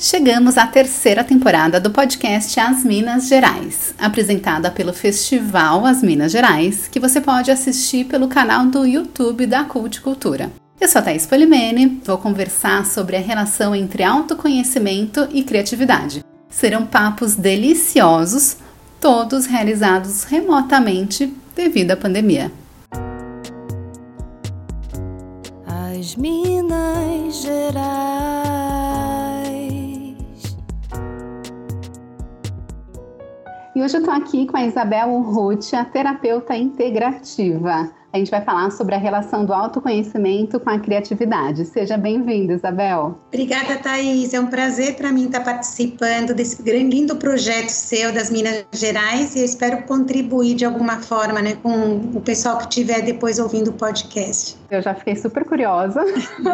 Chegamos à terceira temporada do podcast As Minas Gerais, apresentada pelo Festival As Minas Gerais, que você pode assistir pelo canal do YouTube da Cult Cultura. Eu sou a Thaís Polimene, vou conversar sobre a relação entre autoconhecimento e criatividade. Serão papos deliciosos, todos realizados remotamente devido à pandemia. As Minas Gerais E hoje eu estou aqui com a Isabel Urruti, a terapeuta integrativa. A gente vai falar sobre a relação do autoconhecimento com a criatividade. Seja bem-vinda, Isabel. Obrigada, Thaís. É um prazer para mim estar participando desse grande, lindo projeto seu das Minas Gerais e eu espero contribuir de alguma forma né, com o pessoal que estiver depois ouvindo o podcast. Eu já fiquei super curiosa.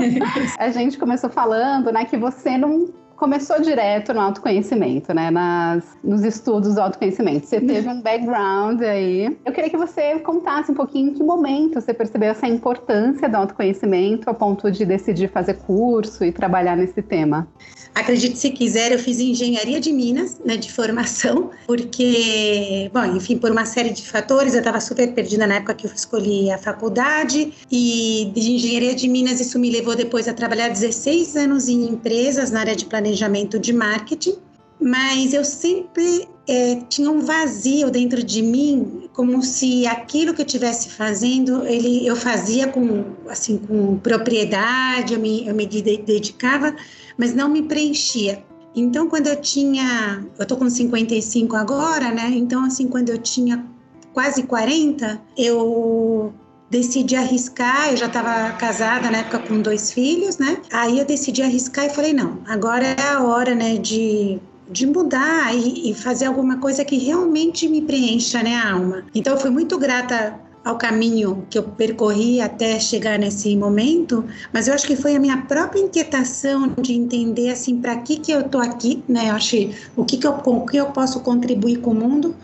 a gente começou falando né, que você não começou direto no autoconhecimento, né? Nas, nos estudos do autoconhecimento. Você teve um background aí. Eu queria que você contasse um pouquinho em que momento você percebeu essa importância do autoconhecimento a ponto de decidir fazer curso e trabalhar nesse tema. Acredite se quiser, eu fiz engenharia de Minas, né, de formação, porque, bom, enfim, por uma série de fatores, eu estava super perdida na época que eu escolhi a faculdade, e de engenharia de Minas isso me levou depois a trabalhar 16 anos em empresas na área de planejamento de marketing, mas eu sempre é, tinha um vazio dentro de mim, como se aquilo que eu estivesse fazendo, ele, eu fazia com, assim, com propriedade, eu me, eu me dedicava, mas não me preenchia. Então, quando eu tinha, eu tô com 55 agora, né? Então, assim, quando eu tinha quase 40, eu decidi arriscar, eu já estava casada na época com dois filhos, né? Aí eu decidi arriscar e falei, não, agora é a hora, né, de de mudar e, fazer alguma coisa que realmente me preencha né, a alma. Então, eu fui muito grata ao caminho que eu percorri até chegar nesse momento, mas eu acho que foi a minha própria inquietação de entender assim para que que eu tô aqui, né? Eu acho o que que eu com que eu posso contribuir com o mundo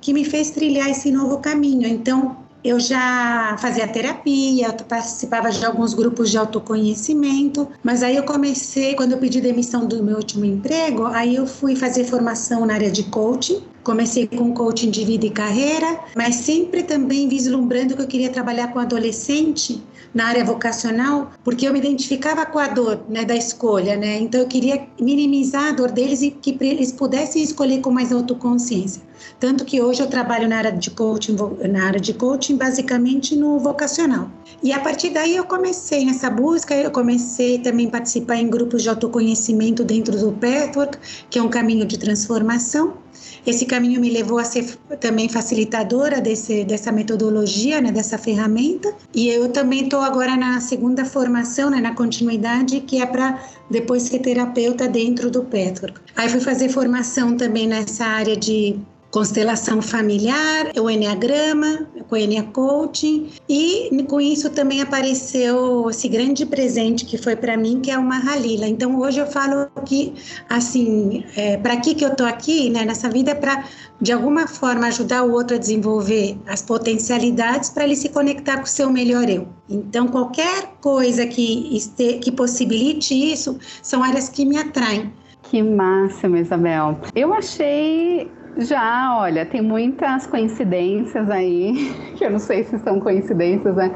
que me fez trilhar esse novo caminho. Então, eu já fazia terapia, participava de alguns grupos de autoconhecimento, mas aí eu comecei, quando eu pedi demissão do meu último emprego, aí eu fui fazer formação na área de coaching. Comecei com coaching de vida e carreira, mas sempre também vislumbrando que eu queria trabalhar com adolescente na área vocacional, porque eu me identificava com a dor né, da escolha, né? Então eu queria minimizar a dor deles e que eles pudessem escolher com mais autoconsciência. Tanto que hoje eu trabalho na área de coaching, na área de coaching basicamente no vocacional. E a partir daí eu comecei nessa busca, eu comecei também a participar em grupos de autoconhecimento dentro do Pathwork, que é um caminho de transformação. Esse caminho me levou a ser também facilitadora desse, dessa metodologia, né, dessa ferramenta. E eu também estou agora na segunda formação, né, na continuidade, que é para depois ser terapeuta dentro do Pathwork. Aí fui fazer formação também nessa área de constelação familiar, o Enneagrama, com o Ennea Coaching, e com isso também apareceu esse grande presente que foi para mim, que é uma Halila. Então hoje eu falo que, assim, é, para que que eu tô aqui, né, nessa vida, é para de alguma forma ajudar o outro a desenvolver as potencialidades para ele se conectar com o seu melhor eu. Então qualquer coisa que, este, que possibilite isso são áreas que me atraem. Que máximo, Isabel. Eu achei já, olha, tem muitas coincidências aí, que eu não sei se são coincidências, né?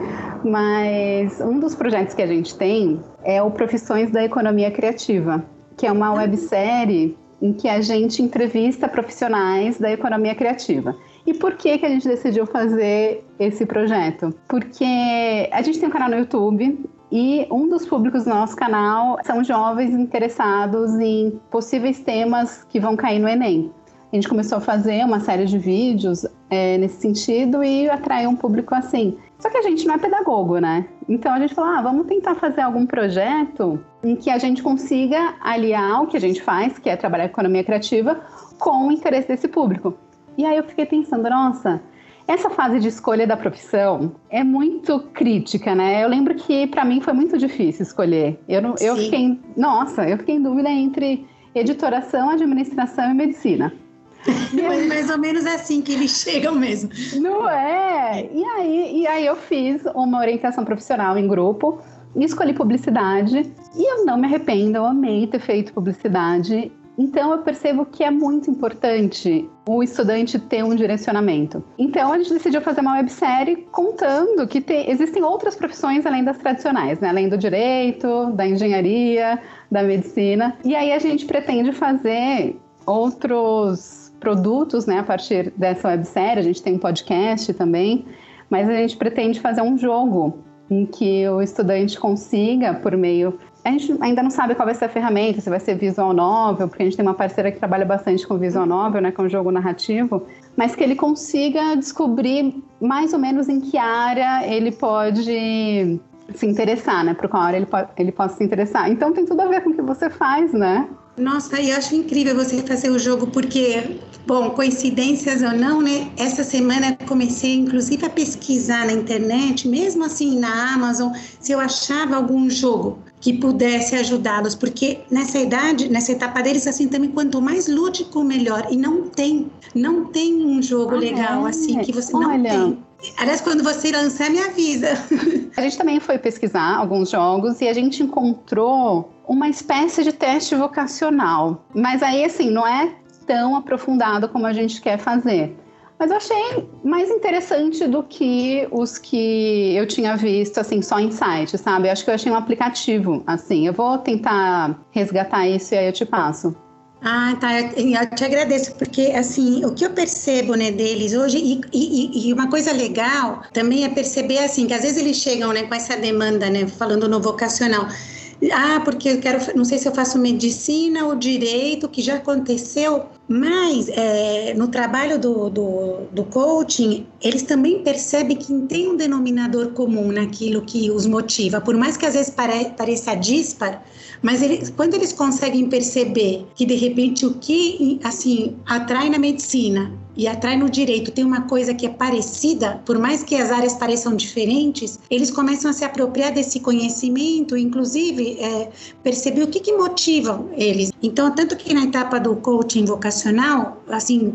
Mas um dos projetos que a gente tem é o Profissões da Economia Criativa, que é uma websérie em que a gente entrevista profissionais da economia criativa. E por que, que a gente decidiu fazer esse projeto? Porque a gente tem um canal no YouTube e um dos públicos do nosso canal são jovens interessados em possíveis temas que vão cair no Enem a gente começou a fazer uma série de vídeos é, nesse sentido e atrair um público assim. Só que a gente não é pedagogo, né? Então a gente falou, ah, vamos tentar fazer algum projeto em que a gente consiga aliar o que a gente faz, que é trabalhar com economia criativa, com o interesse desse público. E aí eu fiquei pensando, nossa, essa fase de escolha da profissão é muito crítica, né? Eu lembro que para mim foi muito difícil escolher. Eu, não, eu fiquei, nossa, eu fiquei em dúvida entre editoração, administração e medicina. Mas mais ou menos é assim que eles chegam mesmo. Não é? E aí, e aí eu fiz uma orientação profissional em grupo, escolhi publicidade E eu não me arrependo, eu amei ter feito publicidade. Então eu percebo que é muito importante o estudante ter um direcionamento. Então a gente decidiu fazer uma websérie contando que tem, existem outras profissões além das tradicionais, né? além do direito, da engenharia, da medicina. E aí a gente pretende fazer outros produtos né, a partir dessa websérie. A gente tem um podcast também, mas a gente pretende fazer um jogo em que o estudante consiga, por meio a gente ainda não sabe qual vai ser a ferramenta, se vai ser visual novel, porque a gente tem uma parceira que trabalha bastante com visual novel, né, com jogo narrativo, mas que ele consiga descobrir mais ou menos em que área ele pode se interessar, né, por qual área ele, po ele possa se interessar. Então tem tudo a ver com o que você faz, né? Nossa, eu acho incrível você fazer o jogo, porque, bom, coincidências ou não, né? Essa semana comecei, inclusive, a pesquisar na internet, mesmo assim na Amazon, se eu achava algum jogo que pudesse ajudá-los, porque nessa idade, nessa etapa deles, assim, também quanto mais lúdico, melhor. E não tem, não tem um jogo ah, legal é? assim que você Olha. não tem. Aliás, quando você lançar, me avisa. A gente também foi pesquisar alguns jogos e a gente encontrou uma espécie de teste vocacional. Mas aí, assim, não é tão aprofundado como a gente quer fazer. Mas eu achei mais interessante do que os que eu tinha visto, assim, só em site, sabe? Eu acho que eu achei um aplicativo, assim. Eu vou tentar resgatar isso e aí eu te passo. Ah, tá. Eu te agradeço, porque assim, o que eu percebo né, deles hoje, e, e, e, uma coisa legal também é perceber assim, que às vezes eles chegam né, com essa demanda, né, falando no vocacional. Ah, porque eu quero, não sei se eu faço medicina ou direito, que já aconteceu, mas é, no trabalho do, do, do, coaching, eles também percebem que tem um denominador comum naquilo que os motiva, por mais que às vezes pare, pareça dispar, mas eles, quando eles conseguem perceber que de repente o que assim atrai na medicina e atrai no direito tem uma coisa que é parecida, por mais que as áreas pareçam diferentes, eles começam a se apropriar desse conhecimento, inclusive é, perceber o que, que motiva eles. Então, tanto que na etapa do coaching vocacional, assim,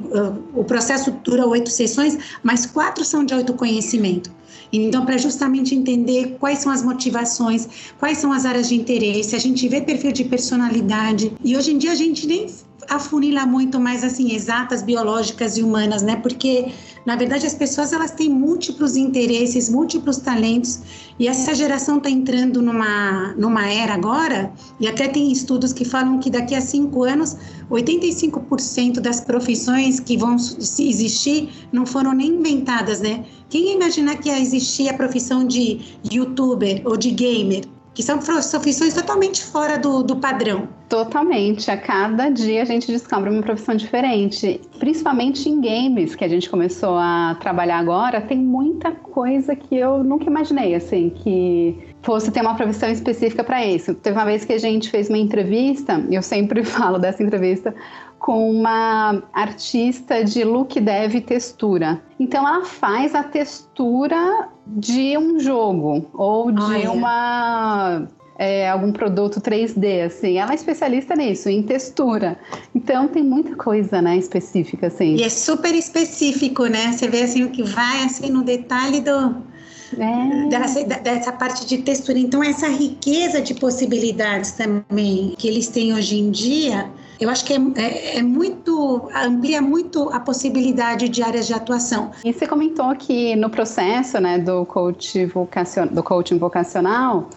o processo dura oito sessões, mas quatro são de autoconhecimento. Então, para justamente entender quais são as motivações, quais são as áreas de interesse, a gente vê perfil de personalidade. E hoje em dia a gente nem afunila muito mais assim exatas, biológicas e humanas, né? Porque na verdade as pessoas elas têm múltiplos interesses, múltiplos talentos e essa geração está entrando numa numa era agora e até tem estudos que falam que daqui a cinco anos 85% das profissões que vão existir não foram nem inventadas, né? Quem ia imaginar que ia existir a profissão de youtuber ou de gamer? Que são profissões totalmente fora do, do padrão. Totalmente. A cada dia a gente descobre uma profissão diferente. Principalmente em games, que a gente começou a trabalhar agora, tem muita coisa que eu nunca imaginei, assim, que fosse ter uma profissão específica para isso. Teve uma vez que a gente fez uma entrevista, e eu sempre falo dessa entrevista, com uma artista de look dev textura. Então ela faz a textura de um jogo ou de Olha. uma é, algum produto 3D, assim. Ela é especialista nisso, em textura. Então tem muita coisa, né, específica, assim. E é super específico, né? Você vê assim o que vai assim no detalhe do é. dessa, dessa parte de textura. Então essa riqueza de possibilidades também que eles têm hoje em dia eu acho que é, é, é, muito, amplia muito a possibilidade de áreas de atuação. E você comentou que no processo né, do, coach vocacion, do coaching vocacional,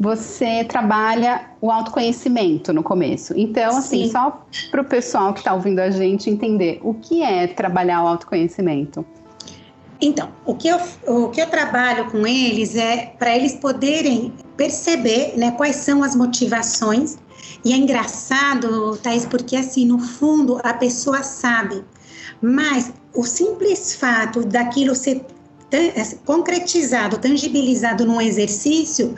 você trabalha o autoconhecimento no começo. Então, assim, Sim. só para o pessoal que está ouvindo a gente entender, o que é trabalhar o autoconhecimento? Então, o que eu, o que eu trabalho com eles é para eles poderem perceber né, quais são as motivações. E é engraçado, Thaís, porque assim, no fundo, a pessoa sabe, mas o simples fato daquilo ser concretizado, tangibilizado num exercício,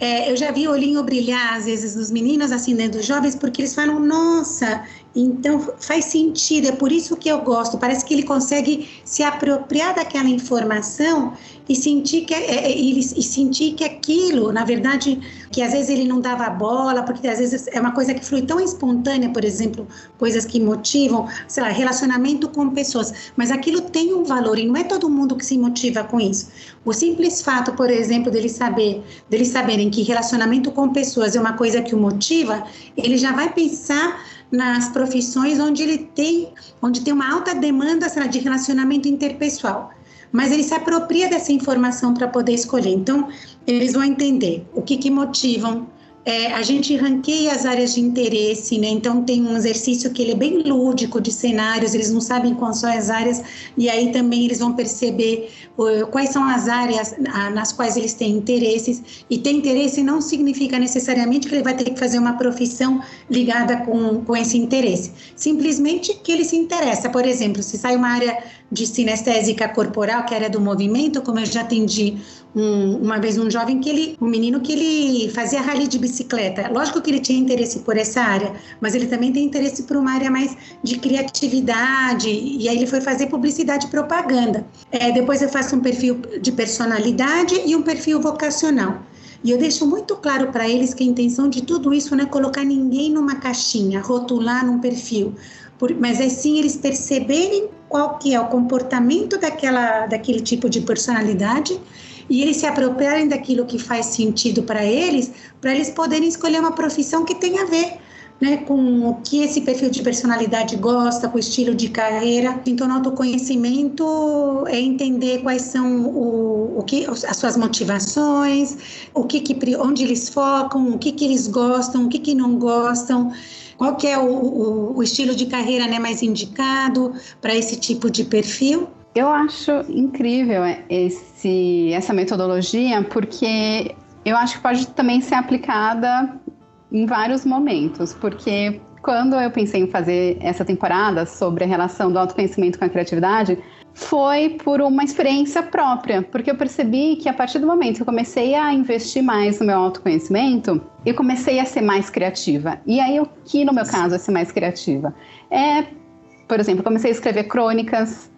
é, eu já vi o olhinho brilhar, às vezes, dos meninos, assim, né, dos jovens, porque eles falam, nossa, então faz sentido, é por isso que eu gosto. Parece que ele consegue se apropriar daquela informação e sentir que, é, é e, e sentir que aquilo, na verdade, que às vezes ele não dava bola, porque às vezes é uma coisa que flui tão espontânea, por exemplo, coisas que motivam, sei lá, relacionamento com pessoas, mas aquilo tem um valor e não é todo mundo que se motiva com isso. O simples fato, por exemplo, dele saber, deles saberem que relacionamento com pessoas é uma coisa que o motiva, ele já vai pensar nas profissões onde ele tem, onde tem uma alta demanda lá, de relacionamento interpessoal. Mas ele se apropria dessa informação para poder escolher. Então, eles vão entender o que, que motivam é, a gente ranqueia as áreas de interesse, né? Então tem um exercício que ele é bem lúdico de cenários, eles não sabem quais são as áreas, e aí também eles vão perceber uh, quais são as áreas uh, nas quais eles têm interesses. E ter interesse não significa necessariamente que ele vai ter que fazer uma profissão ligada com, com esse interesse. Simplesmente que ele se interessa. Por exemplo, se sai uma área de sinestésica corporal, que a área do movimento, como eu já atendi um, uma vez um jovem que ele, um menino que ele fazia rally de bicicleta. Lógico que ele tinha interesse por essa área, mas ele também tem interesse por uma área mais de criatividade. E aí ele foi fazer publicidade e propaganda. É, depois eu faço um perfil de personalidade e um perfil vocacional. E eu deixo muito claro para eles que a intenção de tudo isso não é colocar ninguém numa caixinha, rotular num perfil, por, mas é sim eles perceberem qual que é o comportamento daquela, daquele tipo de personalidade e eles se apropriarem daquilo que faz sentido para eles, para eles poderem escolher uma profissão que tenha a ver né, com o que esse perfil de personalidade gosta, com o estilo de carreira. Então, o autoconhecimento é entender quais são o, o que, as suas motivações, o que, que onde eles focam, o que, que eles gostam, o que, que não gostam qual que é o, o, o, estilo de carreira né, mais indicado para esse tipo de perfil? Eu acho incrível esse, essa metodologia, porque eu acho que pode também ser aplicada em vários momentos, porque quando eu pensei em fazer essa temporada sobre a relação do autoconhecimento com a criatividade, foi por uma experiência própria, porque eu percebi que a partir do momento que eu comecei a investir mais no meu autoconhecimento, eu comecei a ser mais criativa. E aí, o que no meu caso é ser mais criativa? É, por exemplo, comecei a escrever crônicas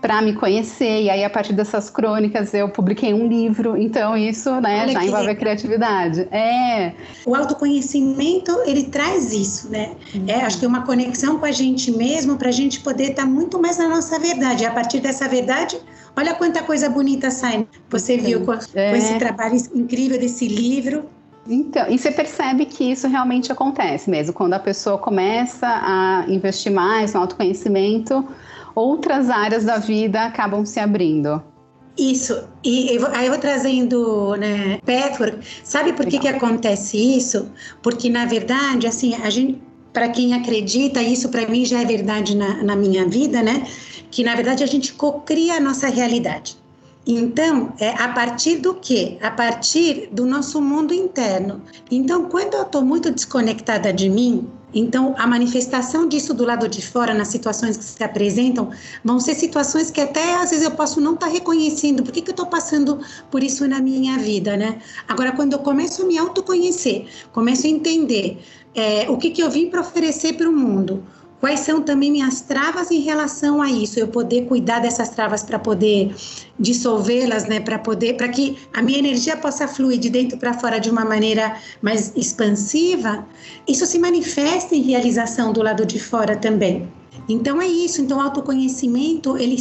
para me conhecer. E aí, a partir dessas crônicas, eu publiquei um livro. Então, isso né, já envolve legal. a criatividade. É. O autoconhecimento, ele traz isso, né? Uhum. É, acho que é uma conexão com a gente mesmo para a gente poder estar tá muito mais na nossa verdade. E a partir dessa verdade, olha quanta coisa bonita sai. Você viu com, é. com esse trabalho incrível desse livro. Então, e você percebe que isso realmente acontece mesmo, quando a pessoa começa a investir mais no autoconhecimento, outras áreas da vida acabam se abrindo. Isso, e eu, aí eu vou trazendo, né, Petwork, sabe por que, que acontece isso? Porque, na verdade, assim, a gente, para quem acredita, isso para mim já é verdade na, na minha vida, né, que na verdade a gente cocria a nossa realidade. Então, é a partir do quê? A partir do nosso mundo interno. Então, quando eu estou muito desconectada de mim, então, a manifestação disso do lado de fora, nas situações que se apresentam, vão ser situações que até às vezes eu posso não estar tá reconhecendo. Por que, que eu estou passando por isso na minha vida, né? Agora, quando eu começo a me autoconhecer, começo a entender é, o que, que eu vim para oferecer para o mundo, Quais são também minhas travas em relação a isso? Eu poder cuidar dessas travas para poder dissolvê-las, né? Para poder, para que a minha energia possa fluir de dentro para fora de uma maneira mais expansiva. Isso se manifesta em realização do lado de fora também. Então é isso. Então o autoconhecimento, ele,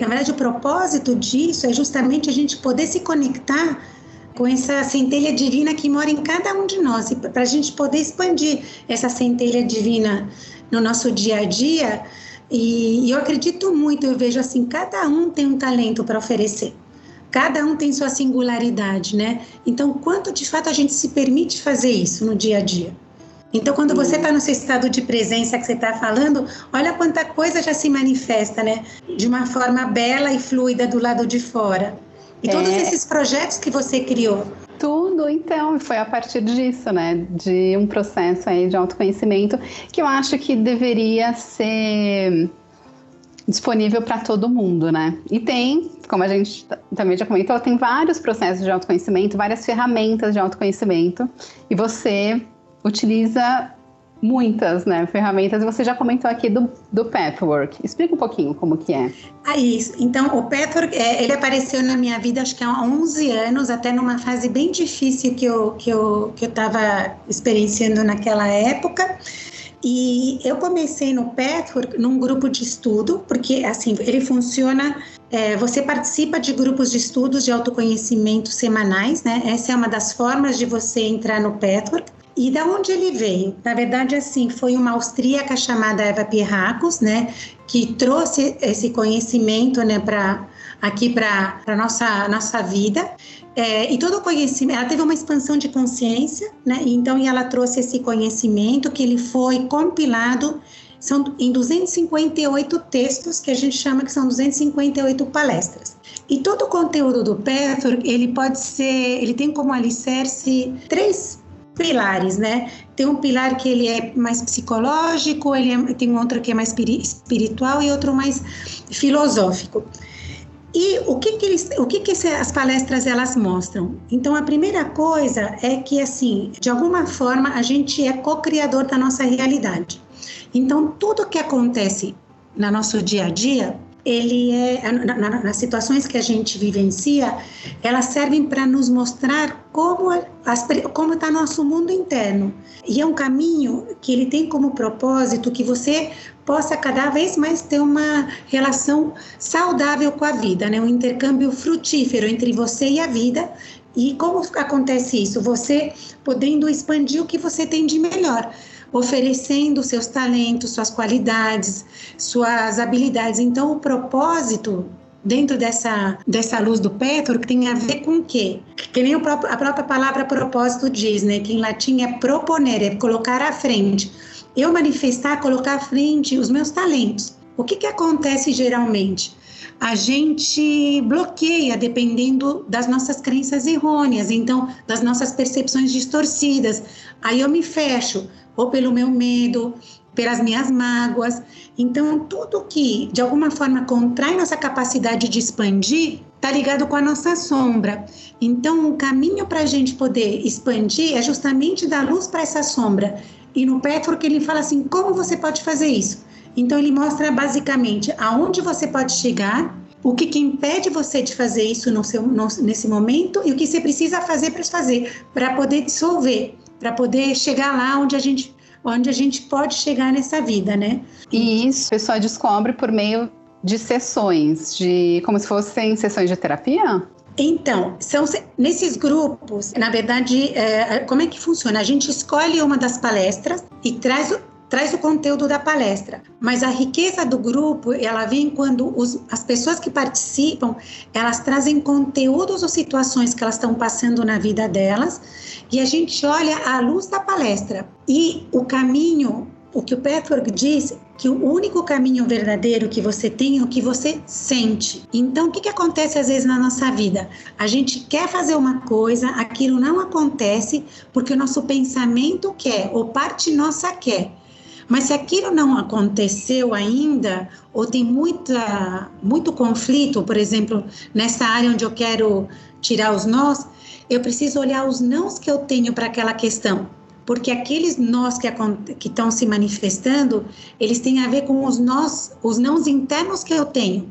na verdade, o propósito disso é justamente a gente poder se conectar com essa centelha divina que mora em cada um de nós, para a gente poder expandir essa centelha divina no nosso dia a dia. E, eu acredito muito, eu vejo assim, cada um tem um talento para oferecer. Cada um tem sua singularidade, né? Então, quanto de fato a gente se permite fazer isso no dia a dia? Então, quando você está no seu estado de presença que você está falando, olha quanta coisa já se manifesta, né? De uma forma bela e fluida do lado de fora. E é... todos esses projetos que você criou, tudo, então, foi a partir disso, né? De um processo aí de autoconhecimento que eu acho que deveria ser disponível para todo mundo, né? E tem, como a gente também já comentou, tem vários processos de autoconhecimento, várias ferramentas de autoconhecimento, e você utiliza muitas né, ferramentas. Você já comentou aqui do, do Pathwork. Explica um pouquinho como que é. Ah, isso. Então, o Pathwork, é, ele apareceu na minha vida acho que há 11 anos, até numa fase bem difícil que eu que eu que eu estava experienciando naquela época. E eu comecei no Pathwork num grupo de estudo, porque assim, ele funciona é, você participa de grupos de estudos de autoconhecimento semanais, né? Essa é uma das formas de você entrar no Pathwork. E da onde ele veio? Na verdade, assim, foi uma austríaca chamada Eva Pierracos, né, que trouxe esse conhecimento, né, para aqui para a nossa nossa vida. É, e todo o conhecimento, ela teve uma expansão de consciência, né? Então, e ela trouxe esse conhecimento que ele foi compilado são em 258 textos que a gente chama que são 258 palestras. E todo o conteúdo do Petro, ele pode ser, ele tem como alicerce três pilares, né? Tem um pilar que ele é mais psicológico, ele é, tem outro que é mais espiritual e outro mais filosófico. E o que que, eles, o que, que as palestras elas mostram? Então a primeira coisa é que assim, de alguma forma a gente é co-criador da nossa realidade. Então tudo que acontece no nosso dia a dia ele é na, na, nas situações que a gente vivencia, elas servem para nos mostrar como as, como está nosso mundo interno. E é um caminho que ele tem como propósito que você possa cada vez mais ter uma relação saudável com a vida, né? Um intercâmbio frutífero entre você e a vida. E como acontece isso? Você podendo expandir o que você tem de melhor oferecendo seus talentos, suas qualidades, suas habilidades. Então, o propósito dentro dessa, dessa luz do Petro que tem a ver com o quê? Que nem próprio, a própria palavra propósito diz, né? Que em latim é proponer, é colocar à frente. Eu manifestar, colocar à frente os meus talentos. O que, que acontece geralmente? a gente bloqueia dependendo das nossas crenças errôneas, então das nossas percepções distorcidas. Aí eu me fecho, ou pelo meu medo, pelas minhas mágoas. Então, tudo que de alguma forma contrai nossa capacidade de expandir está ligado com a nossa sombra. Então, o caminho para a gente poder expandir é justamente dar luz para essa sombra. E no Petro que ele fala assim, como você pode fazer isso? Então, ele mostra basicamente aonde você pode chegar, o que, que impede você de fazer isso no seu, no, nesse momento e o que você precisa fazer para fazer, para poder dissolver para poder chegar lá onde a gente onde a gente pode chegar nessa vida, né? E isso a pessoa descobre por meio de sessões, de como se fossem sessões de terapia? Então, são nesses grupos, na verdade, é, como é que funciona? A gente escolhe uma das palestras e traz traz o conteúdo da palestra, mas a riqueza do grupo ela vem quando os, as pessoas que participam elas trazem conteúdos ou situações que elas estão passando na vida delas e a gente olha à luz da palestra e o caminho o que o Petwork diz que o único caminho verdadeiro que você tem é o que você sente. Então, o que, que acontece às vezes na nossa vida? A gente quer fazer uma coisa, aquilo não acontece porque o nosso pensamento quer, ou parte nossa quer. Mas se aquilo não aconteceu ainda, ou tem muita, muito conflito, por exemplo, nessa área onde eu quero tirar os nós, eu preciso olhar os nãos que eu tenho para aquela questão. Porque aqueles nós que estão se manifestando, eles têm a ver com os nós, os nãos internos que eu tenho.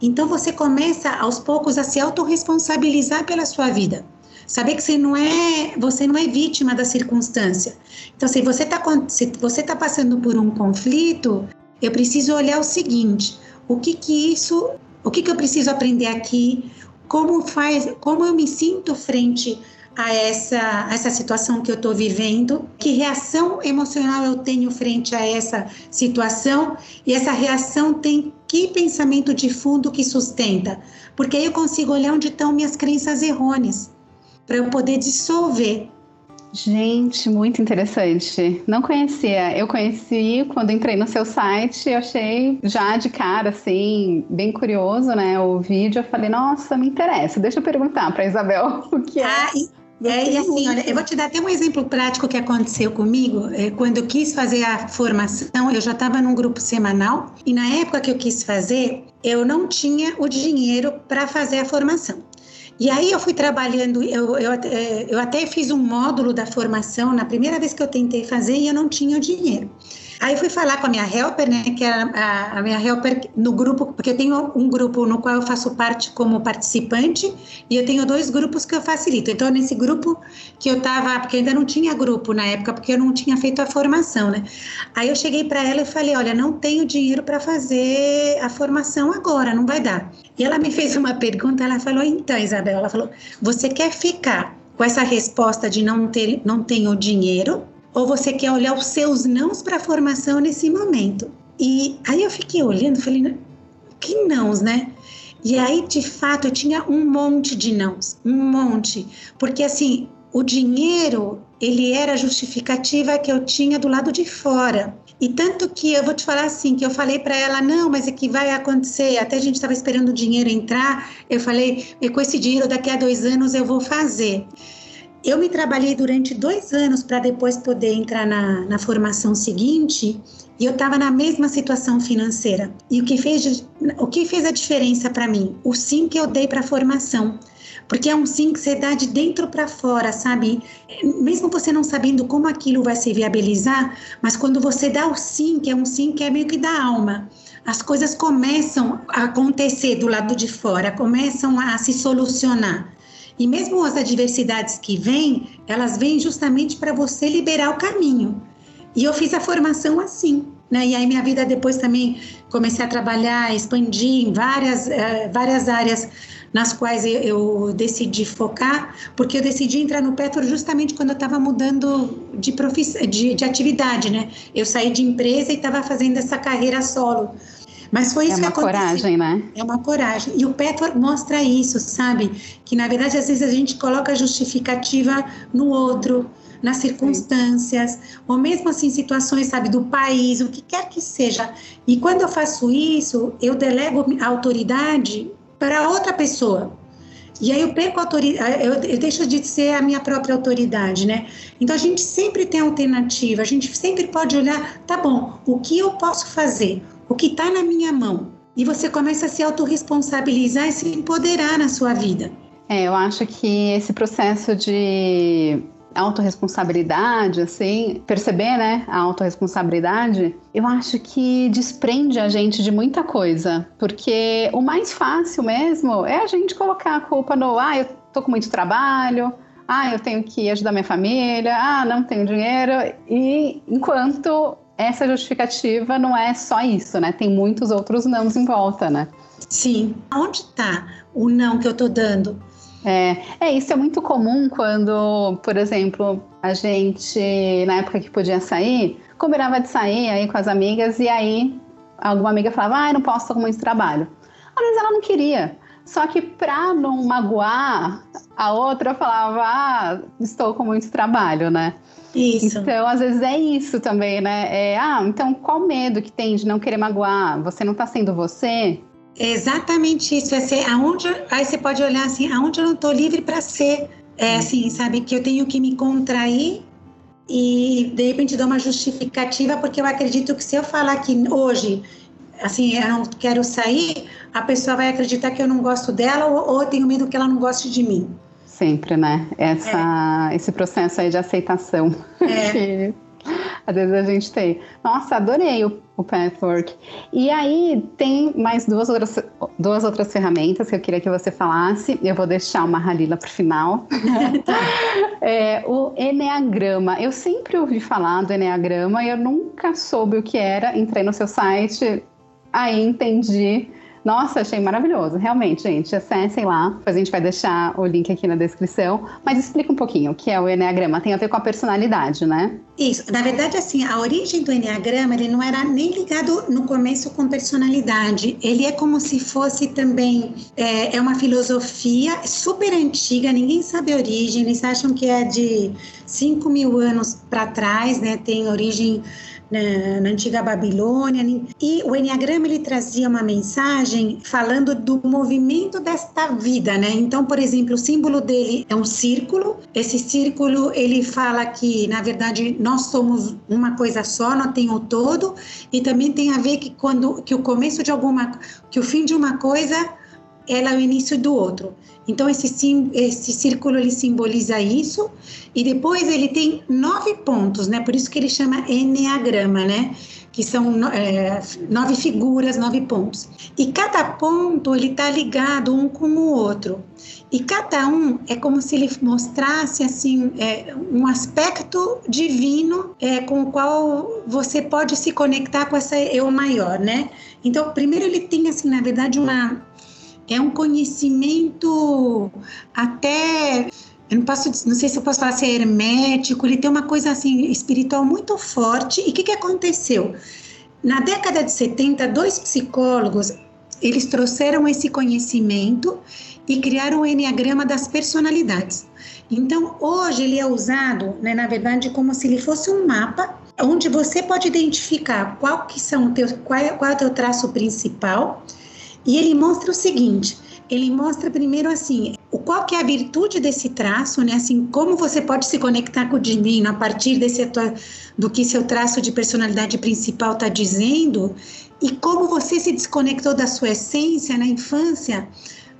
Então você começa aos poucos a se autorresponsabilizar pela sua vida. Saber que você não é, você não é vítima da circunstância. Então, se você está se você tá passando por um conflito, eu preciso olhar o seguinte: o que que isso, o que que eu preciso aprender aqui? Como faz, como eu me sinto frente a essa, a essa situação que eu estou vivendo, que reação emocional eu tenho frente a essa situação e essa reação tem que pensamento de fundo que sustenta, porque aí eu consigo olhar onde estão minhas crenças errôneas para eu poder dissolver. Gente, muito interessante. Não conhecia. Eu conheci quando entrei no seu site, eu achei já de cara, assim, bem curioso, né? O vídeo, eu falei, nossa, me interessa. Deixa eu perguntar para Isabel o que é. Ah, é, e assim, olha, eu vou te dar até um exemplo prático que aconteceu comigo. É, quando eu quis fazer a formação, eu já estava num grupo semanal e na época que eu quis fazer, eu não tinha o dinheiro para fazer a formação. E aí eu fui trabalhando, eu, eu, eu até fiz um módulo da formação na primeira vez que eu tentei fazer e eu não tinha o dinheiro. Aí fui falar com a minha helper, né, que é a, a, minha helper no grupo, porque eu tenho um grupo no qual eu faço parte como participante e eu tenho dois grupos que eu facilito. Então, nesse grupo que eu tava, porque ainda não tinha grupo na época, porque eu não tinha feito a formação, né? Aí eu cheguei para ela e falei: Olha, não tenho dinheiro para fazer a formação agora, não vai dar. E ela me fez uma pergunta, ela falou: Então, Isabel, ela falou: Você quer ficar com essa resposta de não ter, não tenho dinheiro? Ou você quer olhar os seus nãos para a formação nesse momento? E aí eu fiquei olhando, falei, que nãos, né? E aí, de fato, eu tinha um monte de nãos, um monte. Porque, assim, o dinheiro, ele era a justificativa que eu tinha do lado de fora. E tanto que eu vou te falar assim, que eu falei para ela, não, mas é que vai acontecer, até a gente estava esperando o dinheiro entrar, eu falei, com esse dinheiro daqui a dois anos eu vou fazer. Eu me trabalhei durante dois anos para depois poder entrar na, na formação seguinte e eu estava na mesma situação financeira. E o que fez, o que fez a diferença para mim? O sim que eu dei para a formação. Porque é um sim que você dá de dentro para fora, sabe? Mesmo você não sabendo como aquilo vai se viabilizar, mas quando você dá o sim, que é um sim que é meio que da alma, as coisas começam a acontecer do lado de fora, começam a se solucionar. E mesmo as adversidades que vêm, elas vêm justamente para você liberar o caminho. E eu fiz a formação assim. Né? E aí minha vida depois também comecei a trabalhar, expandir em várias, uh, várias áreas nas quais eu, eu, decidi focar, porque eu decidi entrar no Petro justamente quando eu estava mudando de, profiss... de, de atividade, né? Eu saí de empresa e estava fazendo essa carreira solo. Mas foi isso é que aconteceu. É uma coragem, né? É uma coragem. E o Petro mostra isso, sabe? Que na verdade às vezes a gente coloca justificativa no outro, nas circunstâncias, Sim. ou mesmo assim situações, sabe, do país, o que quer que seja. E quando eu faço isso, eu delego a autoridade para outra pessoa. E aí eu perco a autoridade, eu, eu deixo de ser a minha própria autoridade, né? Então a gente sempre tem alternativa, a gente sempre pode olhar, tá bom, o que eu posso fazer? O que está na minha mão. E você começa a se autorresponsabilizar e se empoderar na sua vida. É, eu acho que esse processo de autorresponsabilidade, assim, perceber, né, a autorresponsabilidade, eu acho que desprende a gente de muita coisa, porque o mais fácil mesmo é a gente colocar a culpa no, ah, eu tô com muito trabalho, ah, eu tenho que ajudar minha família, ah, não tenho dinheiro, e enquanto essa justificativa não é só isso, né? Tem muitos outros nãos em volta, né? Sim. Onde está o não que eu tô dando? É, é, isso é muito comum quando, por exemplo, a gente, na época que podia sair, combinava de sair aí com as amigas e aí alguma amiga falava, ah, eu não posso, tô com muito trabalho. Às vezes ela não queria. Só que para não magoar a outra, falava, ah, estou com muito trabalho, né? Isso. Então, às vezes é isso também, né? É, ah, então qual medo que tem de não querer magoar? Você não está sendo você? É exatamente isso. É ser aonde, aí você pode olhar assim, aonde eu não estou livre para ser. É assim, sabe, que eu tenho que me contrair e de repente dar uma justificativa, porque eu acredito que se eu falar que hoje, assim, eu não quero sair, a pessoa vai acreditar que eu não gosto dela ou, ou eu tenho medo que ela não goste de mim sempre, né? Essa, é. Esse processo aí de aceitação é. que às vezes a gente tem. Nossa, adorei o, o Pathwork. E aí tem mais duas outras, duas outras ferramentas que eu queria que você falasse. Eu vou deixar uma Halila para o final. é, o Enneagrama. Eu sempre ouvi falar do Enneagrama e eu nunca soube o que era. Entrei no seu site, aí entendi nossa, achei maravilhoso. Realmente, gente, acessem lá. Depois a gente vai deixar o link aqui na descrição. Mas explica um pouquinho o que é o Enneagrama. Tem a ver com a personalidade, né? Isso. Na verdade, assim, a origem do Enneagrama, ele não era nem ligado no começo com personalidade. Ele é como se fosse também... É, é uma filosofia super antiga, ninguém sabe a origem. Eles acham que é de 5 mil anos para trás, né? Tem origem na, na, antiga Babilônia. E o Enneagrama ele trazia uma mensagem falando do movimento desta vida, né? Então, por exemplo, o símbolo dele é um círculo. Esse círculo ele fala que, na verdade, nós somos uma coisa só, não tem o todo, e também tem a ver que quando que o começo de alguma, que o fim de uma coisa ela é o início do outro. Então esse, sim, esse círculo ele simboliza isso e depois ele tem nove pontos, né? Por isso que ele chama enneagrama, né? Que são é, nove figuras, nove pontos. E cada ponto ele está ligado um com o outro. E cada um é como se ele mostrasse assim é, um aspecto divino é, com o qual você pode se conectar com essa eu maior, né? Então, primeiro ele tem assim, na verdade, uma é um conhecimento até eu não posso, não sei se eu posso falar se é hermético, ele tem uma coisa assim espiritual muito forte. E o que, que aconteceu? Na década de 70, dois psicólogos eles trouxeram esse conhecimento e criaram o enneagrama das personalidades. Então, hoje ele é usado, né, na verdade, como se ele fosse um mapa onde você pode identificar qual que são teus, qual, é, qual é o teu traço principal e ele mostra o seguinte: ele mostra primeiro assim, qual que é a virtude desse traço, né? Assim, como você pode se conectar com o divino a partir desse do que seu traço de personalidade principal está dizendo e como você se desconectou da sua essência na infância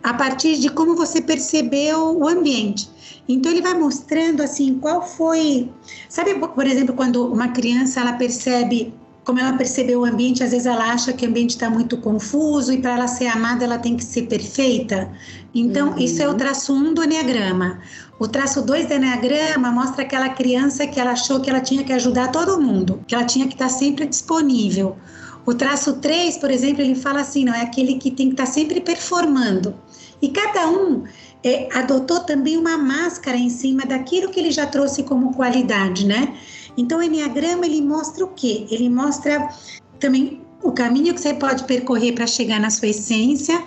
a partir de como você percebeu o ambiente. Então ele vai mostrando assim qual foi, sabe, por exemplo, quando uma criança ela percebe como ela percebeu o ambiente, às vezes ela acha que o ambiente está muito confuso e para ela ser amada ela tem que ser perfeita. Então, uhum. isso é o traço 1 um do Enneagrama. O traço 2 do Enneagrama mostra aquela criança que ela achou que ela tinha que ajudar todo mundo, que ela tinha que estar sempre disponível. O traço 3, por exemplo, ele fala assim, não é aquele que tem que estar sempre performando. E cada um é, adotou também uma máscara em cima daquilo que ele já trouxe como qualidade, né? Então, o Enneagrama, ele mostra o quê? Ele mostra também o caminho que você pode percorrer para chegar na sua essência,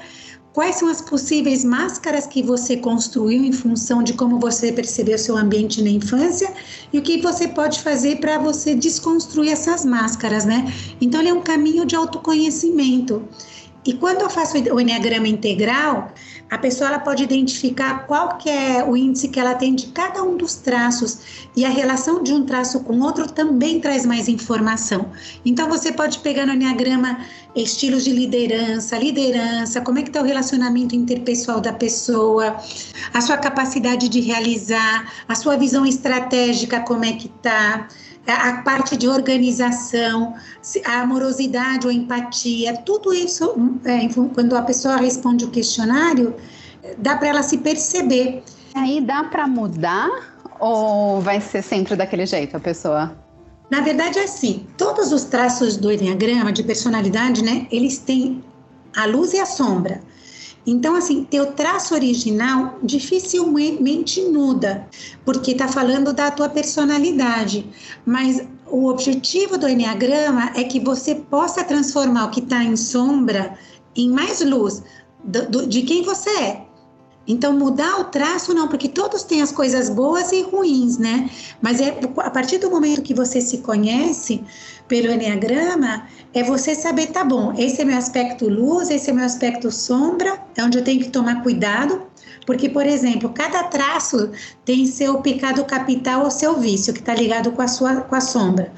quais são as possíveis máscaras que você construiu em função de como você percebeu seu ambiente na infância e o que você pode fazer para você desconstruir essas máscaras, né? Então, ele é um caminho de autoconhecimento. E quando eu faço o Enneagrama integral, a pessoa ela pode identificar qual que é o índice que ela tem de cada um dos traços e a relação de um traço com outro também traz mais informação. Então você pode pegar no Enneagrama estilos de liderança, liderança, como é que está o relacionamento interpessoal da pessoa, a sua capacidade de realizar, a sua visão estratégica, como é que está, a parte de organização, a amorosidade ou empatia, tudo isso, é, quando a pessoa responde o questionário, dá para ela se perceber. Aí dá para mudar ou vai ser sempre daquele jeito a pessoa? Na verdade, é assim: todos os traços do Enneagrama de personalidade, né, eles têm a luz e a sombra. Então, assim, teu traço original dificilmente muda, porque está falando da tua personalidade. Mas o objetivo do Enneagrama é que você possa transformar o que está em sombra em mais luz do, do, de quem você é. Então, mudar o traço não, porque todos têm as coisas boas e ruins, né? Mas é a partir do momento que você se conhece pelo Enneagrama, é você saber, tá bom, esse é meu aspecto luz, esse é meu aspecto sombra, é onde eu tenho que tomar cuidado, porque, por exemplo, cada traço tem seu pecado capital ou seu vício, que está ligado com a sua com a sombra.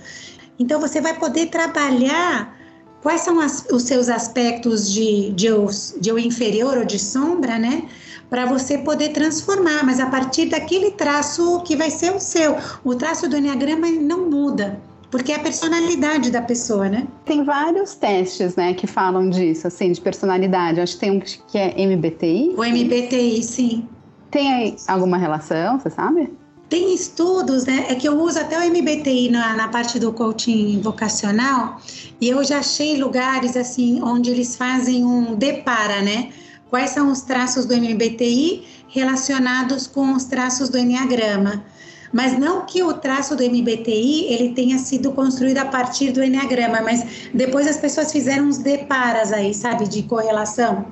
Então, você vai poder trabalhar quais são as, os seus aspectos de, de, eu, de eu inferior ou de sombra, né? Para você poder transformar, mas a partir daquele traço que vai ser o seu. O traço do Enneagrama não muda. Porque é a personalidade da pessoa, né? Tem vários testes, né, que falam disso, assim, de personalidade. Acho que tem um que é MBTI. O MBTI, sim. Tem aí alguma relação, você sabe? Tem estudos, né? É que eu uso até o MBTI na, na parte do coaching vocacional e eu já achei lugares, assim, onde eles fazem um depara, né? Quais são os traços do MBTI relacionados com os traços do Enneagrama? Mas não que o traço do MBTI ele tenha sido construído a partir do Enneagrama, mas depois as pessoas fizeram uns deparas aí, sabe, de correlação.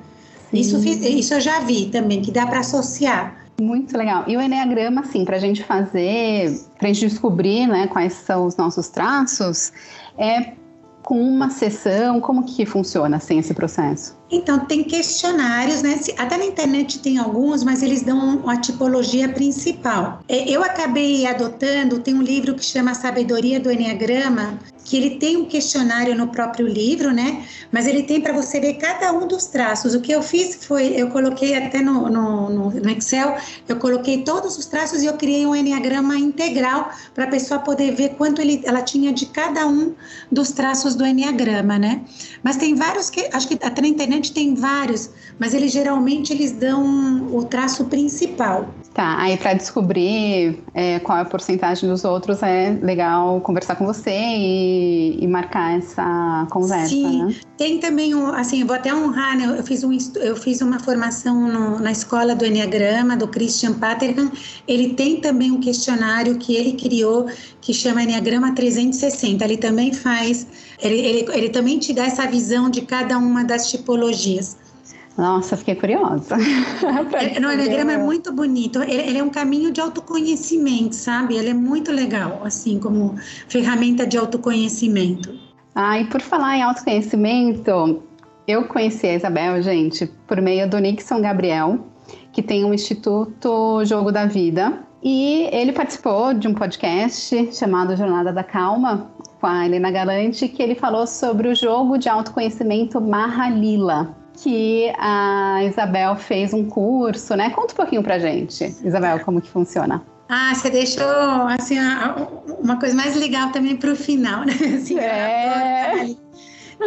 Isso, isso eu já vi também, que dá para associar. Muito legal. E o Enneagrama, assim, para a gente fazer, para a gente descobrir né, quais são os nossos traços, é com uma sessão, como que funciona assim esse processo? Então, tem questionários, né? Até na internet tem alguns, mas eles dão a tipologia principal. É, eu acabei adotando, tem um livro que chama Sabedoria do Enneagrama, que ele tem um questionário no próprio livro, né? Mas ele tem para você ver cada um dos traços. O que eu fiz foi, eu coloquei até no, no, no Excel, eu coloquei todos os traços e eu criei um enneagrama integral para a pessoa poder ver quanto ele, ela tinha de cada um dos traços do enneagrama, né? Mas tem vários que, acho que até na internet tem vários, mas eles geralmente eles dão o traço principal. Tá, aí para descobrir é, qual é a porcentagem dos outros é legal conversar com você e, e marcar essa conversa. Sim, né? tem também um, assim, vou até honrar, né? Eu fiz, um, eu fiz uma formação no, na escola do Enneagrama, do Christian Paterham. Ele tem também um questionário que ele criou que chama Enneagrama 360. Ele também faz, ele, ele, ele também te dá essa visão de cada uma das tipologias. Nossa, fiquei curiosa. é, no Enneagrama é muito bonito. Ele, ele, é um caminho de autoconhecimento, sabe? Ele é muito legal, assim, como ferramenta de autoconhecimento. Ah, e por falar em autoconhecimento, eu conheci a Isabel, gente, por meio do Nixon Gabriel, que tem um Instituto Jogo da Vida. E ele participou de um podcast chamado Jornada da Calma, com a Helena Galante, que ele falou sobre o jogo de autoconhecimento Mahalila que a Isabel fez um curso, né? Conta um pouquinho pra gente, Isabel, como que funciona. Ah, você deixou assim uma coisa mais legal também para o final, né? Assim, é.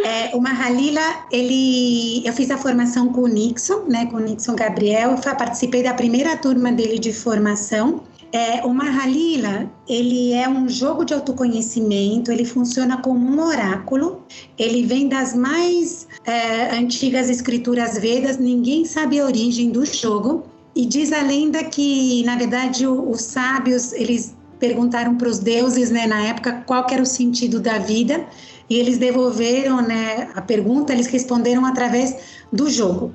É, o Mahalila, ele, eu fiz a formação com o Nixon, né, com o Nixon Gabriel, eu participei da primeira turma dele de formação. É, o Mahalila, ele é um jogo de autoconhecimento, ele funciona como um oráculo, ele vem das mais é, antigas escrituras Vedas, ninguém sabe a origem do jogo, e diz a lenda que, na verdade, o, os sábios, eles perguntaram para os deuses, né, na época, qual era o sentido da vida, e eles devolveram, né, a pergunta, eles responderam através do jogo.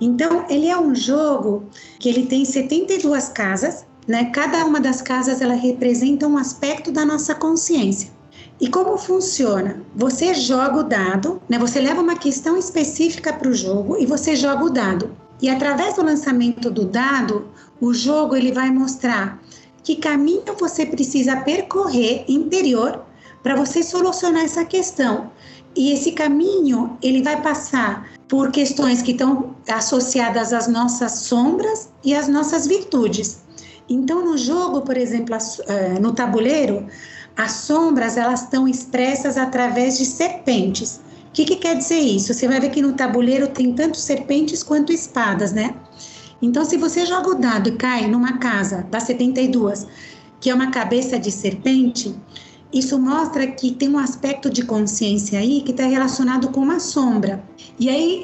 Então, ele é um jogo que ele tem 72 casas, né? Cada uma das casas ela representa um aspecto da nossa consciência. E como funciona? Você joga o dado, né? Você leva uma questão específica para o jogo e você joga o dado. E através do lançamento do dado, o jogo ele vai mostrar que caminho você precisa percorrer interior para você solucionar essa questão. E esse caminho ele vai passar por questões que estão associadas às nossas sombras e às nossas virtudes. Então, no jogo, por exemplo, eh, no tabuleiro, as sombras elas estão expressas através de serpentes. O que, que quer dizer isso? Você vai ver que no tabuleiro tem tanto serpentes quanto espadas, né? Então, se você joga o dado e cai numa casa das 72, que é uma cabeça de serpente, isso mostra que tem um aspecto de consciência aí que está relacionado com uma sombra. E aí,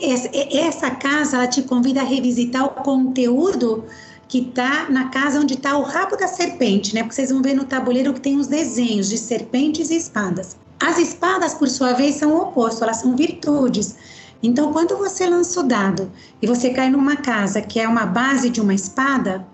essa casa, ela te convida a revisitar o conteúdo que está na casa onde está o rabo da serpente, né? Porque vocês vão ver no tabuleiro que tem os desenhos de serpentes e espadas. As espadas, por sua vez, são o oposto, elas são virtudes. Então, quando você lança o dado e você cai numa casa que é uma base de uma espada,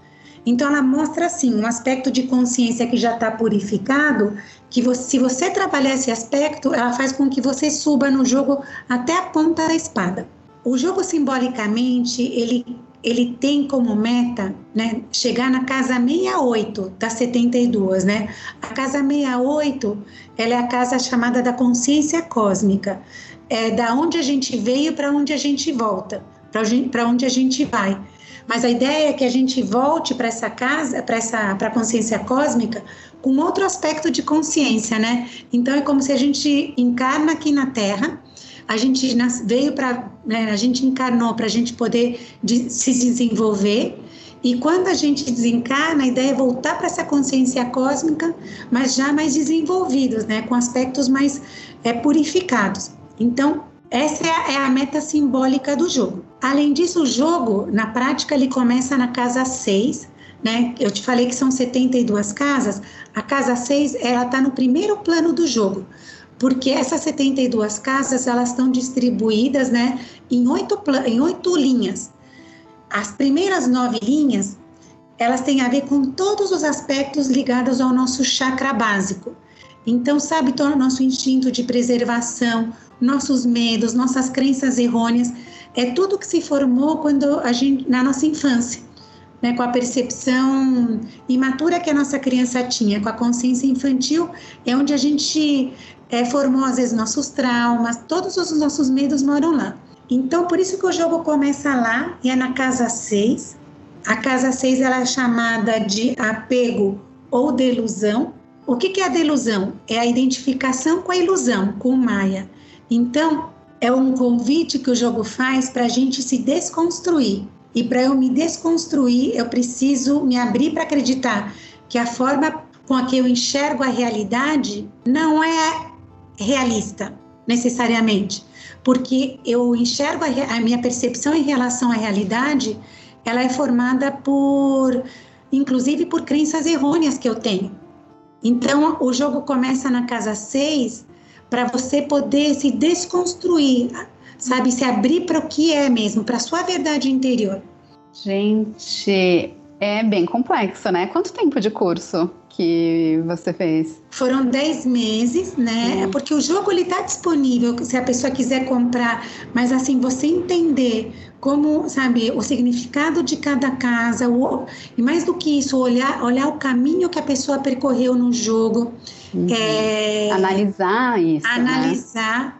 então ela mostra assim um aspecto de consciência que já está purificado, que você, se você trabalhar esse aspecto, ela faz com que você suba no jogo até a ponta da espada. O jogo simbolicamente ele ele tem como meta né, chegar na casa 68 das 72, né? A casa 68, ela é a casa chamada da consciência cósmica, é da onde a gente veio para onde a gente volta, para onde a gente vai. Mas a ideia é que a gente volte para essa casa, para essa para a consciência cósmica com outro aspecto de consciência, né? Então é como se a gente encarna aqui na Terra, a gente veio para, né, a gente encarnou para a gente poder de, se desenvolver. E quando a gente desencarna, a ideia é voltar para essa consciência cósmica, mas já mais desenvolvidos, né, com aspectos mais é, purificados. Então, essa é a, é a, meta simbólica do jogo. Além disso, o jogo, na prática, ele começa na casa 6, né? Eu te falei que são 72 casas. A casa 6, ela está no primeiro plano do jogo porque essas 72 casas elas estão distribuídas né, em, oito, em oito linhas. As primeiras nove linhas elas têm a ver com todos os aspectos ligados ao nosso chakra básico. Então, sabe, o nosso instinto de preservação, nossos medos, nossas crenças errôneas, é tudo que se formou quando a gente na nossa infância, né, com a percepção imatura que a nossa criança tinha, com a consciência infantil, é onde a gente é, formou às vezes nossos traumas, todos os nossos medos moram lá. Então, por isso que o jogo começa lá, e é na casa 6. A casa 6 ela é chamada de apego ou delusão. O que, que é a delusão? É a identificação com a ilusão, com o Maia. Então, é um convite que o jogo faz para a gente se desconstruir. E para eu me desconstruir, eu preciso me abrir para acreditar que a forma com a que eu enxergo a realidade não é realista, necessariamente. Porque eu enxergo a, a minha percepção em relação à realidade, ela é formada por, inclusive, por crenças errôneas que eu tenho. Então, o jogo começa na casa 6 para você poder se desconstruir, sabe? Se abrir para o que é mesmo, para a sua verdade interior. Gente, é bem complexo, né? Quanto tempo de curso que você fez? Foram 10 meses, né? Hum. Porque o jogo ele tá disponível se a pessoa quiser comprar, mas assim, você entender como, sabe, o significado de cada casa, o, e mais do que isso, olhar, olhar o caminho que a pessoa percorreu no jogo. Uhum. É, analisar isso. Né? Analisar. Né?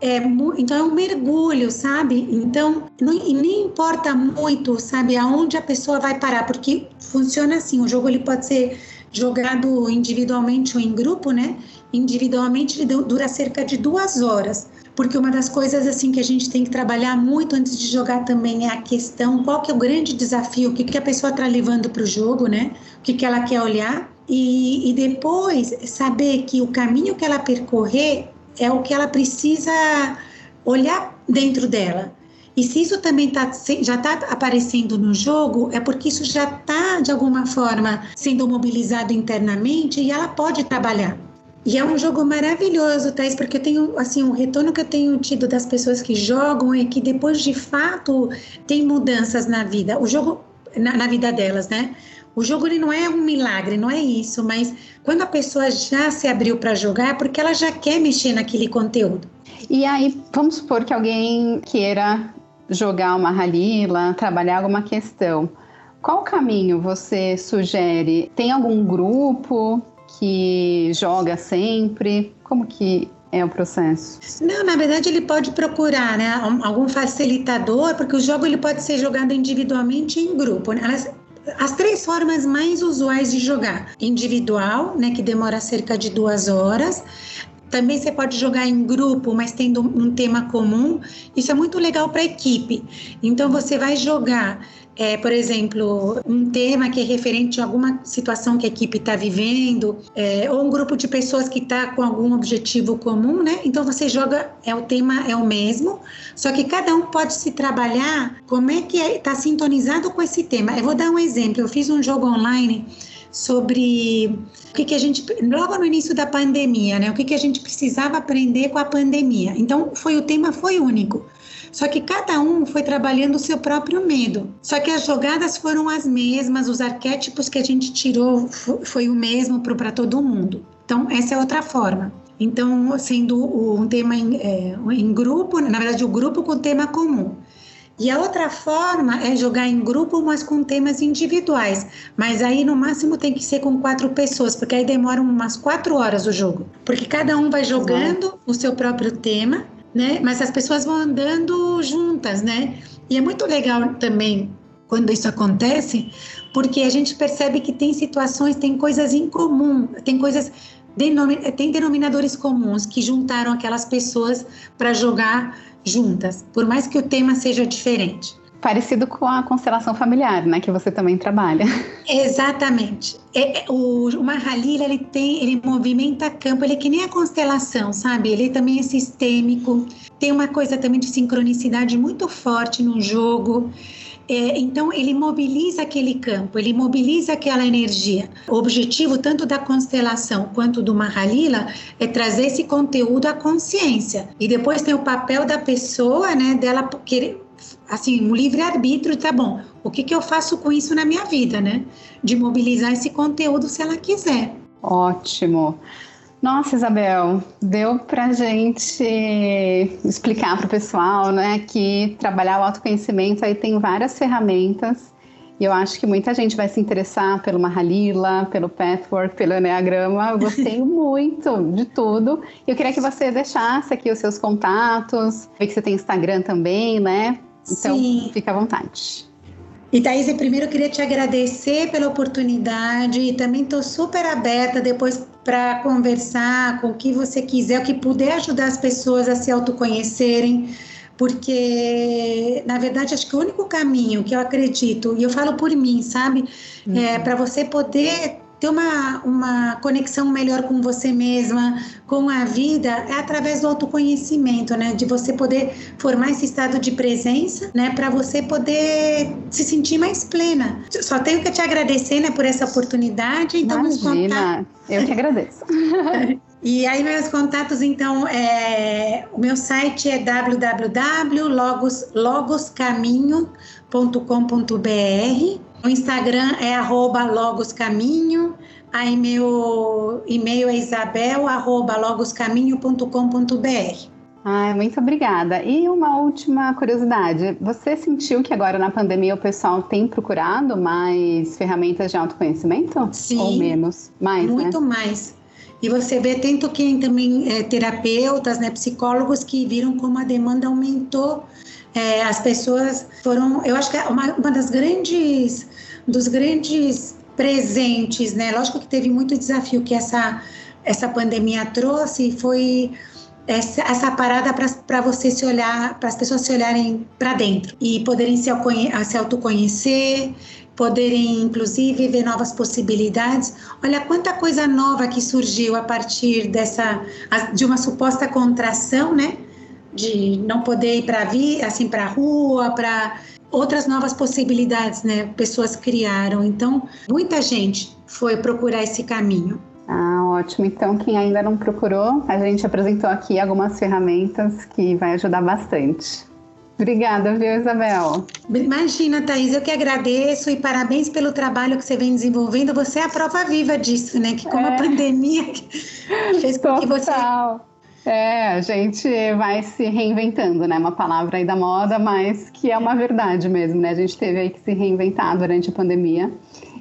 É, então é um mergulho, sabe? Então não, e nem importa muito, sabe, aonde a pessoa vai parar, porque funciona assim. O jogo ele pode ser jogado individualmente ou em grupo, né? Individualmente ele dura cerca de duas horas porque uma das coisas assim que a gente tem que trabalhar muito antes de jogar também é a questão qual que é o grande desafio, o que, que a pessoa está levando para o jogo, né? O que, que ela quer olhar e, e depois saber que o caminho que ela percorrer é o que ela precisa olhar dentro dela. E se isso também tá, já está aparecendo no jogo, é porque isso já está, de alguma forma, sendo mobilizado internamente e ela pode trabalhar. E é um jogo maravilhoso, Thais, porque eu tenho, assim, um retorno que eu tenho tido das pessoas que jogam é que depois de fato tem mudanças na vida. O jogo, na, na vida delas, né? O jogo ele não é um milagre, não é isso, mas quando a pessoa já se abriu para jogar é porque ela já quer mexer naquele conteúdo. E aí, vamos supor que alguém queira jogar uma Halila, trabalhar alguma questão. Qual caminho você sugere? Tem algum grupo? que joga sempre? Como que é o processo? Não, na verdade ele pode procurar, né, algum facilitador, porque o jogo ele pode ser jogado individualmente em grupo. Né? As, as três formas mais usuais de jogar: individual, né, que demora cerca de duas horas. Também você pode jogar em grupo, mas tendo um tema comum. Isso é muito legal para a equipe. Então você vai jogar é, por exemplo, um tema que é referente a alguma situação que a equipe está vivendo, é, ou um grupo de pessoas que está com algum objetivo comum, né? Então você joga, é o tema é o mesmo, só que cada um pode se trabalhar como é que está é, tá sintonizado com esse tema. Eu vou dar um exemplo. Eu fiz um jogo online sobre o que, que a gente logo no início da pandemia, né? O que, que a gente precisava aprender com a pandemia. Então foi o tema foi único. Só que cada um foi trabalhando o seu próprio medo. Só que as jogadas foram as mesmas, os arquétipos que a gente tirou foi o mesmo para todo mundo. Então, essa é outra forma. Então, sendo um tema em, é, em grupo, na verdade, o grupo com tema comum. E a outra forma é jogar em grupo, mas com temas individuais. Mas aí no máximo tem que ser com quatro pessoas, porque aí demora umas quatro horas o jogo. Porque cada um vai jogando o seu próprio tema né? Mas as pessoas vão andando juntas, né? E é muito legal também quando isso acontece, porque a gente percebe que tem situações, tem coisas em comum, tem coisas tem denominadores comuns que juntaram aquelas pessoas para jogar juntas, por mais que o tema seja diferente. Parecido com a constelação familiar, né, que você também trabalha. Exatamente. É, é, o, o Mahalila, ele tem, ele movimenta campo, ele é que nem a constelação, sabe? Ele também é sistêmico, tem uma coisa também de sincronicidade muito forte no jogo. É, então, ele mobiliza aquele campo, ele mobiliza aquela energia. O objetivo, tanto da constelação quanto do Mahalila, é trazer esse conteúdo à consciência. E depois tem o papel da pessoa, né, dela querer assim, um livre-arbítrio, tá bom. O que, que eu faço com isso na minha vida, né? De mobilizar esse conteúdo se ela quiser. Ótimo. Nossa, Isabel, deu para gente explicar para o pessoal, né, que trabalhar o autoconhecimento aí tem várias ferramentas e eu acho que muita gente vai se interessar pelo Mahalila, pelo Pathwork, pelo Enneagrama. Eu gostei muito de tudo. Eu queria que você deixasse aqui os seus contatos. Vi que você tem Instagram também, né? Então, Sim. fica à vontade. E Thaís, primeiro eu queria te agradecer pela oportunidade e também estou super aberta depois para conversar com o que você quiser, o que puder ajudar as pessoas a se autoconhecerem, porque na verdade acho que o único caminho que eu acredito, e eu falo por mim, sabe, é uhum. é para você poder ter uma, uma conexão melhor com você mesma, com a vida, é através do autoconhecimento, né? De você poder formar esse estado de presença, né? Para você poder se sentir mais plena. Só tenho que te agradecer, né? Por essa oportunidade. Então, Imagina, eu que agradeço. E aí meus contatos, então, é, o meu site é www.logoscaminho.com.br o Instagram é arroba logoscaminho, aí meu e-mail é isabel, arroba logoscaminho.com.br. Ai, muito obrigada. E uma última curiosidade: você sentiu que agora na pandemia o pessoal tem procurado mais ferramentas de autoconhecimento? Sim. Ou menos? Mais, né? Muito né? mais. E você vê, tanto que também é, terapeutas, né, psicólogos que viram como a demanda aumentou é, as pessoas foram, eu acho que é uma, uma das grandes, dos grandes presentes, né? Lógico que teve muito desafio que essa, essa pandemia trouxe, foi essa, essa parada para você se olhar, para as pessoas se olharem para dentro e poderem se, se autoconhecer, poderem inclusive ver novas possibilidades. Olha quanta coisa nova que surgiu a partir dessa de uma suposta contração, né? De não poder ir para vir assim para a rua, para outras novas possibilidades, né? Pessoas criaram. Então, muita gente foi procurar esse caminho. Ah, ótimo. Então, quem ainda não procurou, a gente apresentou aqui algumas ferramentas que vai ajudar bastante. Obrigada, viu, Isabel? Imagina, Thaís, eu que agradeço e parabéns pelo trabalho que você vem desenvolvendo. Você é a prova viva disso, né? Que como é. a pandemia fez com que você é, a gente vai se reinventando, né? Uma palavra aí da moda, mas que é uma verdade mesmo, né? A gente teve aí que se reinventar durante a pandemia.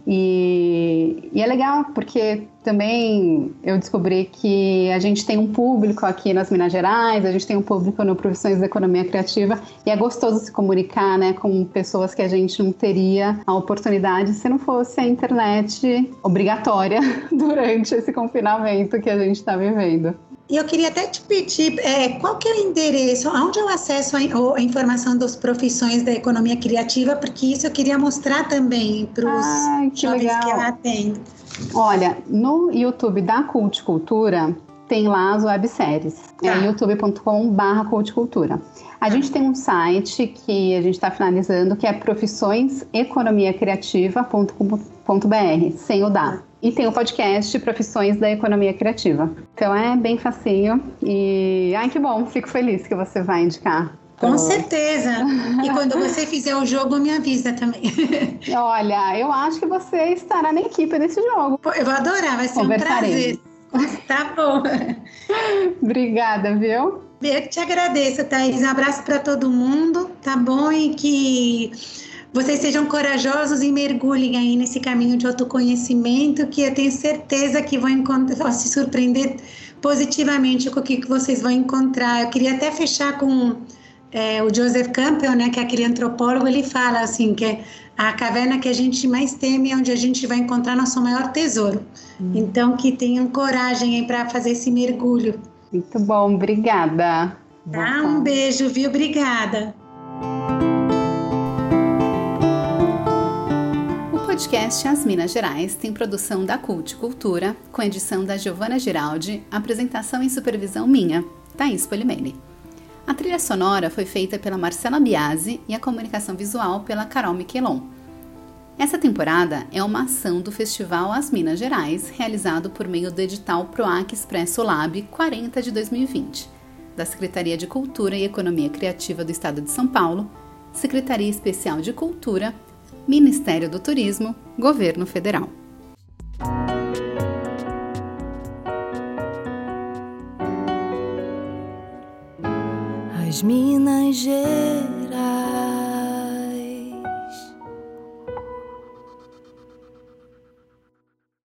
E, e, é legal porque também eu descobri que a gente tem um público aqui nas Minas Gerais, a gente tem um público no Profissões da Economia Criativa e é gostoso se comunicar né, com pessoas que a gente não teria a oportunidade se não fosse a internet obrigatória durante esse confinamento que a gente está vivendo. E eu queria até te pedir é, qual que é o endereço, onde eu acesso a, a, informação das profissões da economia criativa, porque isso eu queria mostrar também para os jovens legal. que atendo. Olha, no YouTube da Culticultura tem lá as webséries, é tá. é youtube.com.br culticultura. A gente tem um site que a gente está finalizando, que é profissõeseconomiacriativa.com.br, sem o da. E tem o podcast Profissões da Economia Criativa. Então é bem facinho e ai que bom, fico feliz que você vai indicar. Com certeza. E quando você fizer o jogo, me avisa também. Olha, eu acho que você estará na equipe desse jogo. Eu vou adorar, vai ser um prazer. Tá bom. Obrigada, viu? Eu que te agradeço, Thaís. Um abraço para todo mundo, tá bom? E que vocês sejam corajosos e mergulhem aí nesse caminho de autoconhecimento que eu tenho certeza que vão, vão se surpreender positivamente com o que vocês vão encontrar. Eu queria até fechar com é, o Joseph Campbell, né, que é aquele antropólogo, ele fala assim que a caverna que a gente mais teme é onde a gente vai encontrar nosso maior tesouro. Hum. Então que tenham coragem para fazer esse mergulho. Muito bom, obrigada. Tá, um beijo, viu? Obrigada. podcast As Minas Gerais tem produção da Cult Cultura, com edição da Giovana Giraldi, apresentação e supervisão minha, Thaís Polimene. A trilha sonora foi feita pela Marcela Biasi e a comunicação visual pela Carol Miquelon. Essa temporada é uma ação do Festival As Minas Gerais, realizado por meio do edital PROAC Expresso Lab 40 de 2020, da Secretaria de Cultura e Economia Criativa do Estado de São Paulo, Secretaria Especial de Cultura, Ministério do Turismo, Governo Federal. As Minas Gerais